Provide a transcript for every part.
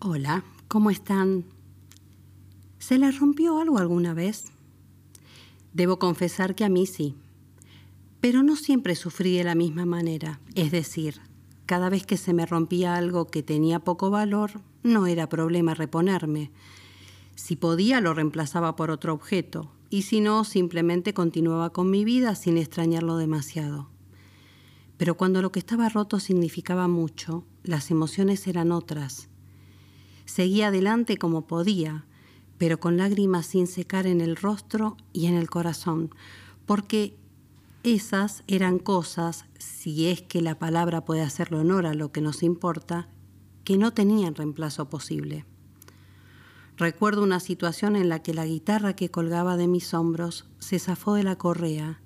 Hola, ¿cómo están? ¿Se les rompió algo alguna vez? Debo confesar que a mí sí, pero no siempre sufrí de la misma manera, es decir, cada vez que se me rompía algo que tenía poco valor, no era problema reponerme. Si podía, lo reemplazaba por otro objeto, y si no, simplemente continuaba con mi vida sin extrañarlo demasiado. Pero cuando lo que estaba roto significaba mucho, las emociones eran otras Seguía adelante como podía, pero con lágrimas sin secar en el rostro y en el corazón, porque esas eran cosas, si es que la palabra puede hacerle honor a lo que nos importa, que no tenían reemplazo posible. Recuerdo una situación en la que la guitarra que colgaba de mis hombros se zafó de la correa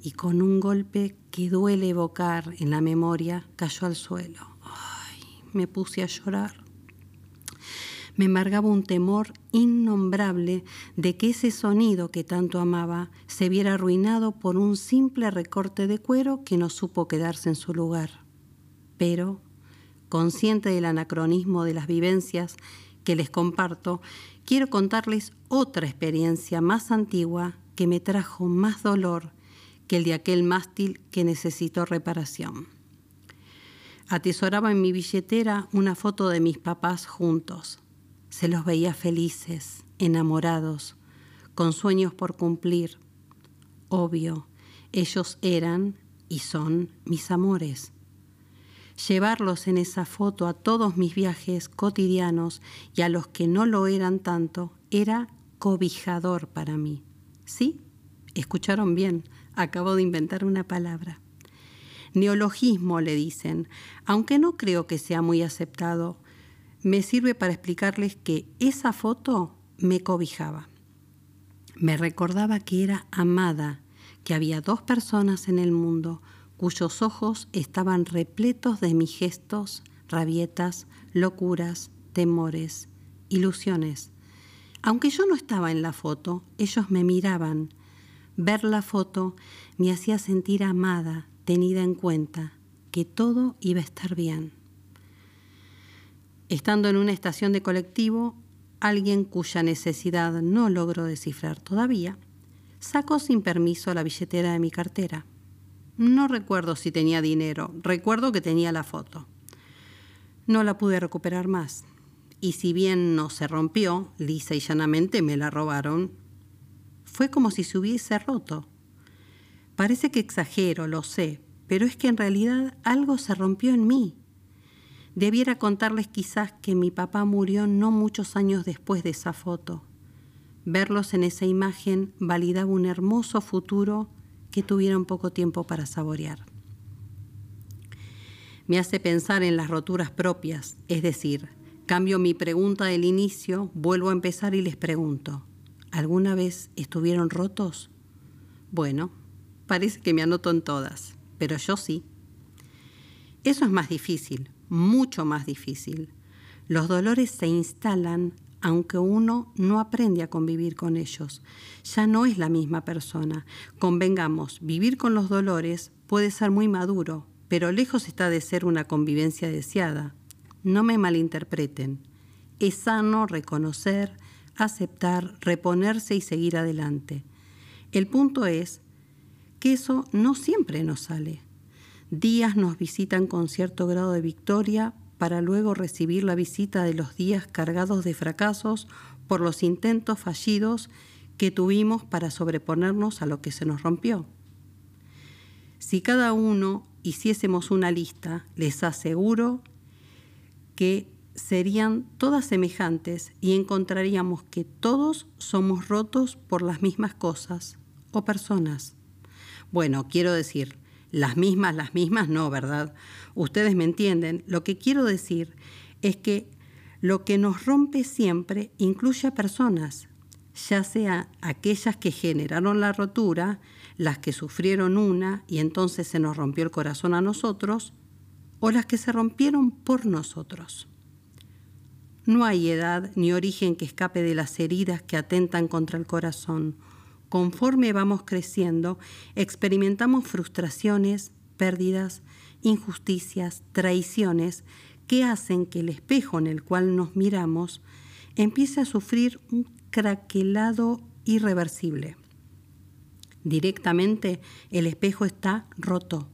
y con un golpe que duele evocar en la memoria cayó al suelo. Ay, me puse a llorar me embargaba un temor innombrable de que ese sonido que tanto amaba se viera arruinado por un simple recorte de cuero que no supo quedarse en su lugar. Pero, consciente del anacronismo de las vivencias que les comparto, quiero contarles otra experiencia más antigua que me trajo más dolor que el de aquel mástil que necesitó reparación. Atesoraba en mi billetera una foto de mis papás juntos se los veía felices, enamorados, con sueños por cumplir. Obvio, ellos eran y son mis amores. Llevarlos en esa foto a todos mis viajes cotidianos y a los que no lo eran tanto era cobijador para mí. ¿Sí? Escucharon bien, acabo de inventar una palabra. Neologismo le dicen, aunque no creo que sea muy aceptado, me sirve para explicarles que esa foto me cobijaba. Me recordaba que era amada, que había dos personas en el mundo cuyos ojos estaban repletos de mis gestos, rabietas, locuras, temores, ilusiones. Aunque yo no estaba en la foto, ellos me miraban. Ver la foto me hacía sentir amada, tenida en cuenta, que todo iba a estar bien. Estando en una estación de colectivo, alguien cuya necesidad no logro descifrar todavía, sacó sin permiso la billetera de mi cartera. No recuerdo si tenía dinero, recuerdo que tenía la foto. No la pude recuperar más. Y si bien no se rompió, lisa y llanamente me la robaron, fue como si se hubiese roto. Parece que exagero, lo sé, pero es que en realidad algo se rompió en mí Debiera contarles quizás que mi papá murió no muchos años después de esa foto. Verlos en esa imagen validaba un hermoso futuro que tuvieron poco tiempo para saborear. Me hace pensar en las roturas propias, es decir, cambio mi pregunta del inicio, vuelvo a empezar y les pregunto, ¿alguna vez estuvieron rotos? Bueno, parece que me anoto en todas, pero yo sí. Eso es más difícil, mucho más difícil. Los dolores se instalan aunque uno no aprende a convivir con ellos. Ya no es la misma persona. Convengamos, vivir con los dolores puede ser muy maduro, pero lejos está de ser una convivencia deseada. No me malinterpreten. Es sano reconocer, aceptar, reponerse y seguir adelante. El punto es que eso no siempre nos sale. Días nos visitan con cierto grado de victoria para luego recibir la visita de los días cargados de fracasos por los intentos fallidos que tuvimos para sobreponernos a lo que se nos rompió. Si cada uno hiciésemos una lista, les aseguro que serían todas semejantes y encontraríamos que todos somos rotos por las mismas cosas o personas. Bueno, quiero decir, las mismas, las mismas, no, ¿verdad? Ustedes me entienden. Lo que quiero decir es que lo que nos rompe siempre incluye a personas, ya sea aquellas que generaron la rotura, las que sufrieron una y entonces se nos rompió el corazón a nosotros, o las que se rompieron por nosotros. No hay edad ni origen que escape de las heridas que atentan contra el corazón conforme vamos creciendo, experimentamos frustraciones, pérdidas, injusticias, traiciones que hacen que el espejo en el cual nos miramos empiece a sufrir un craquelado irreversible. Directamente el espejo está roto.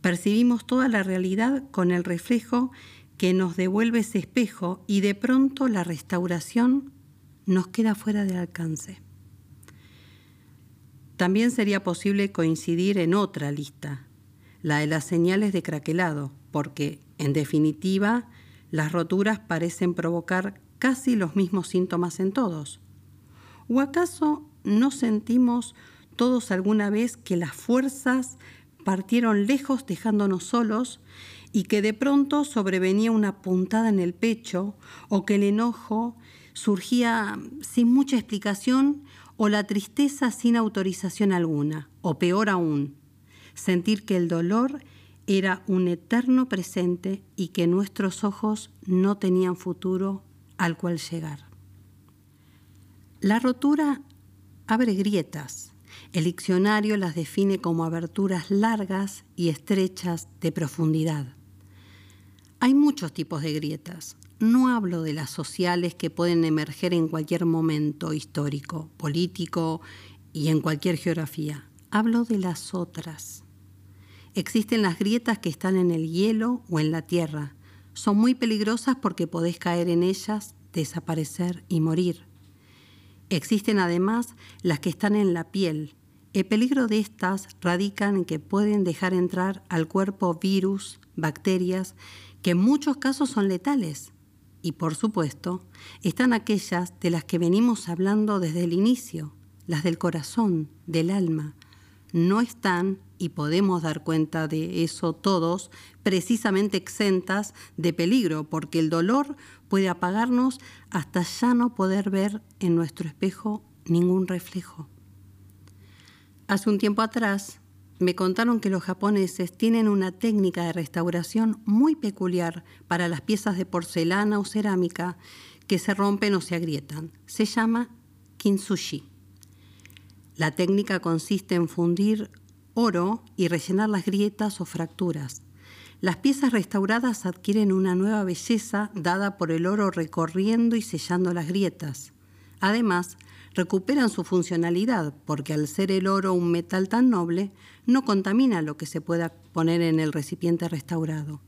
Percibimos toda la realidad con el reflejo que nos devuelve ese espejo y de pronto la restauración nos queda fuera del alcance. También sería posible coincidir en otra lista, la de las señales de craquelado, porque, en definitiva, las roturas parecen provocar casi los mismos síntomas en todos. ¿O acaso no sentimos todos alguna vez que las fuerzas partieron lejos dejándonos solos y que de pronto sobrevenía una puntada en el pecho o que el enojo surgía sin mucha explicación o la tristeza sin autorización alguna, o peor aún, sentir que el dolor era un eterno presente y que nuestros ojos no tenían futuro al cual llegar. La rotura abre grietas. El diccionario las define como aberturas largas y estrechas de profundidad. Hay muchos tipos de grietas. No hablo de las sociales que pueden emerger en cualquier momento histórico, político y en cualquier geografía. Hablo de las otras. Existen las grietas que están en el hielo o en la tierra. Son muy peligrosas porque podés caer en ellas, desaparecer y morir. Existen además las que están en la piel. El peligro de estas radica en que pueden dejar entrar al cuerpo virus, bacterias, que en muchos casos son letales. Y por supuesto, están aquellas de las que venimos hablando desde el inicio, las del corazón, del alma. No están, y podemos dar cuenta de eso todos, precisamente exentas de peligro, porque el dolor puede apagarnos hasta ya no poder ver en nuestro espejo ningún reflejo. Hace un tiempo atrás me contaron que los japoneses tienen una técnica de restauración muy peculiar para las piezas de porcelana o cerámica que se rompen o se agrietan. Se llama kintsushi. La técnica consiste en fundir oro y rellenar las grietas o fracturas. Las piezas restauradas adquieren una nueva belleza dada por el oro recorriendo y sellando las grietas. Además, recuperan su funcionalidad porque al ser el oro un metal tan noble, no contamina lo que se pueda poner en el recipiente restaurado.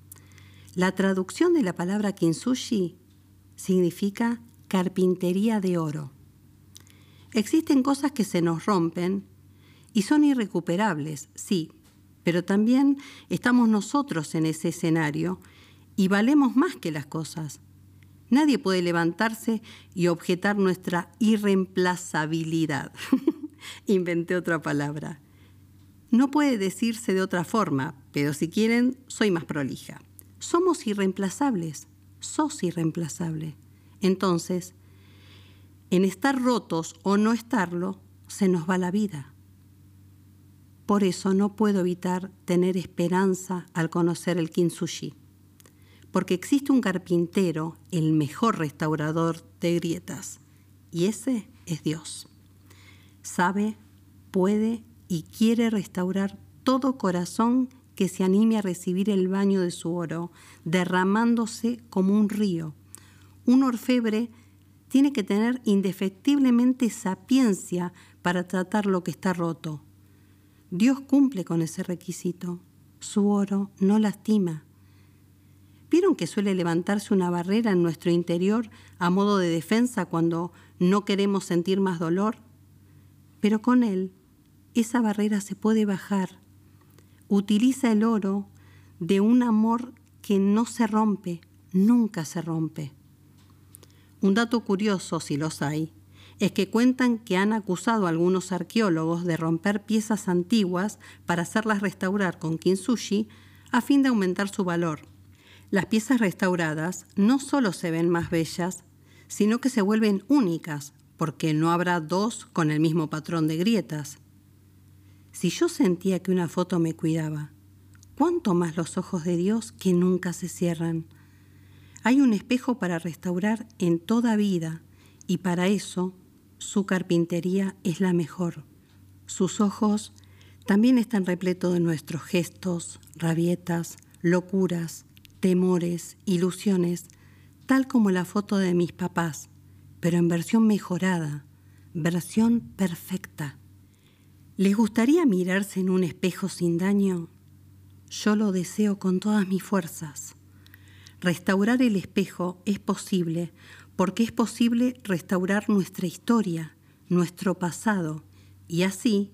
La traducción de la palabra kintsushi significa carpintería de oro. Existen cosas que se nos rompen y son irrecuperables, sí, pero también estamos nosotros en ese escenario y valemos más que las cosas. Nadie puede levantarse y objetar nuestra irreemplazabilidad. Inventé otra palabra. No puede decirse de otra forma, pero si quieren, soy más prolija. Somos irreemplazables, sos irreemplazable. Entonces, en estar rotos o no estarlo, se nos va la vida. Por eso no puedo evitar tener esperanza al conocer el kintsugi porque existe un carpintero, el mejor restaurador de grietas, y ese es Dios. Sabe, puede y quiere restaurar todo corazón que se anime a recibir el baño de su oro, derramándose como un río. Un orfebre tiene que tener indefectiblemente sapiencia para tratar lo que está roto. Dios cumple con ese requisito. Su oro no lastima ¿Vieron que suele levantarse una barrera en nuestro interior a modo de defensa cuando no queremos sentir más dolor? Pero con él, esa barrera se puede bajar. Utiliza el oro de un amor que no se rompe, nunca se rompe. Un dato curioso, si los hay, es que cuentan que han acusado a algunos arqueólogos de romper piezas antiguas para hacerlas restaurar con kintsugi a fin de aumentar su valor. Las piezas restauradas no solo se ven más bellas, sino que se vuelven únicas, porque no habrá dos con el mismo patrón de grietas. Si yo sentía que una foto me cuidaba, ¿cuánto más los ojos de Dios que nunca se cierran? Hay un espejo para restaurar en toda vida y para eso su carpintería es la mejor. Sus ojos también están repletos de nuestros gestos, rabietas, locuras, temores, ilusiones, tal como la foto de mis papás, pero en versión mejorada, versión perfecta. ¿Les gustaría mirarse en un espejo sin daño? Yo lo deseo con todas mis fuerzas. Restaurar el espejo es posible porque es posible restaurar nuestra historia, nuestro pasado, y así,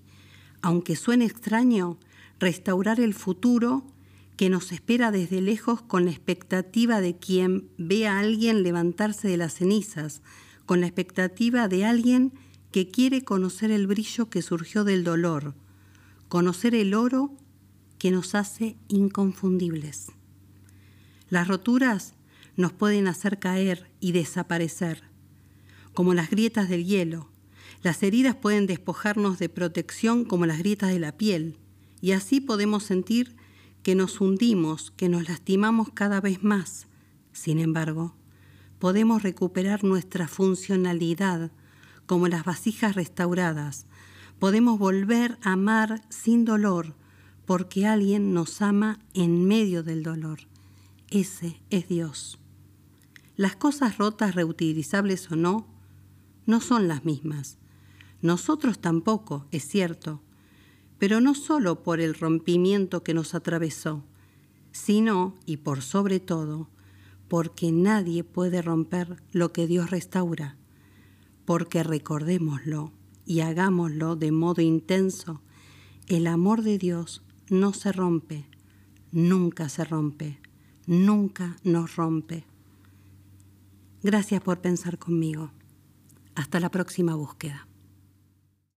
aunque suene extraño, restaurar el futuro que nos espera desde lejos con la expectativa de quien ve a alguien levantarse de las cenizas, con la expectativa de alguien que quiere conocer el brillo que surgió del dolor, conocer el oro que nos hace inconfundibles. Las roturas nos pueden hacer caer y desaparecer, como las grietas del hielo. Las heridas pueden despojarnos de protección como las grietas de la piel, y así podemos sentir que nos hundimos, que nos lastimamos cada vez más. Sin embargo, podemos recuperar nuestra funcionalidad como las vasijas restauradas. Podemos volver a amar sin dolor porque alguien nos ama en medio del dolor. Ese es Dios. Las cosas rotas, reutilizables o no, no son las mismas. Nosotros tampoco, es cierto, pero no solo por el rompimiento que nos atravesó, sino, y por sobre todo, porque nadie puede romper lo que Dios restaura, porque recordémoslo y hagámoslo de modo intenso, el amor de Dios no se rompe, nunca se rompe nunca nos rompe. Gracias por pensar conmigo. Hasta la próxima búsqueda.